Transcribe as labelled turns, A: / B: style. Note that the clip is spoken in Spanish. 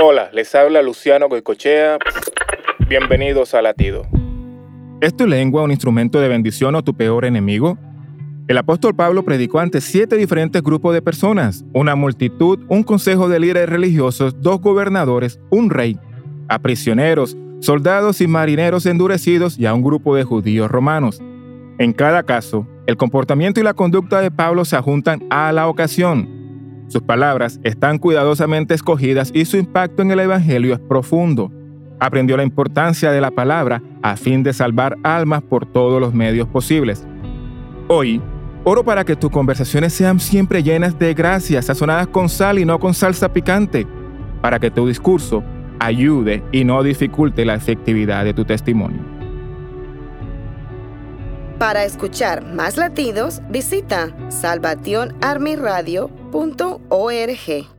A: Hola, les habla Luciano Goicochea. Bienvenidos a Latido.
B: ¿Es tu lengua un instrumento de bendición o tu peor enemigo? El apóstol Pablo predicó ante siete diferentes grupos de personas, una multitud, un consejo de líderes religiosos, dos gobernadores, un rey, a prisioneros, soldados y marineros endurecidos y a un grupo de judíos romanos. En cada caso, el comportamiento y la conducta de Pablo se ajuntan a la ocasión. Sus palabras están cuidadosamente escogidas y su impacto en el Evangelio es profundo. Aprendió la importancia de la palabra a fin de salvar almas por todos los medios posibles. Hoy, oro para que tus conversaciones sean siempre llenas de gracias, sazonadas con sal y no con salsa picante, para que tu discurso ayude y no dificulte la efectividad de tu testimonio.
C: Para escuchar más latidos, visita salvationarmyradio.org.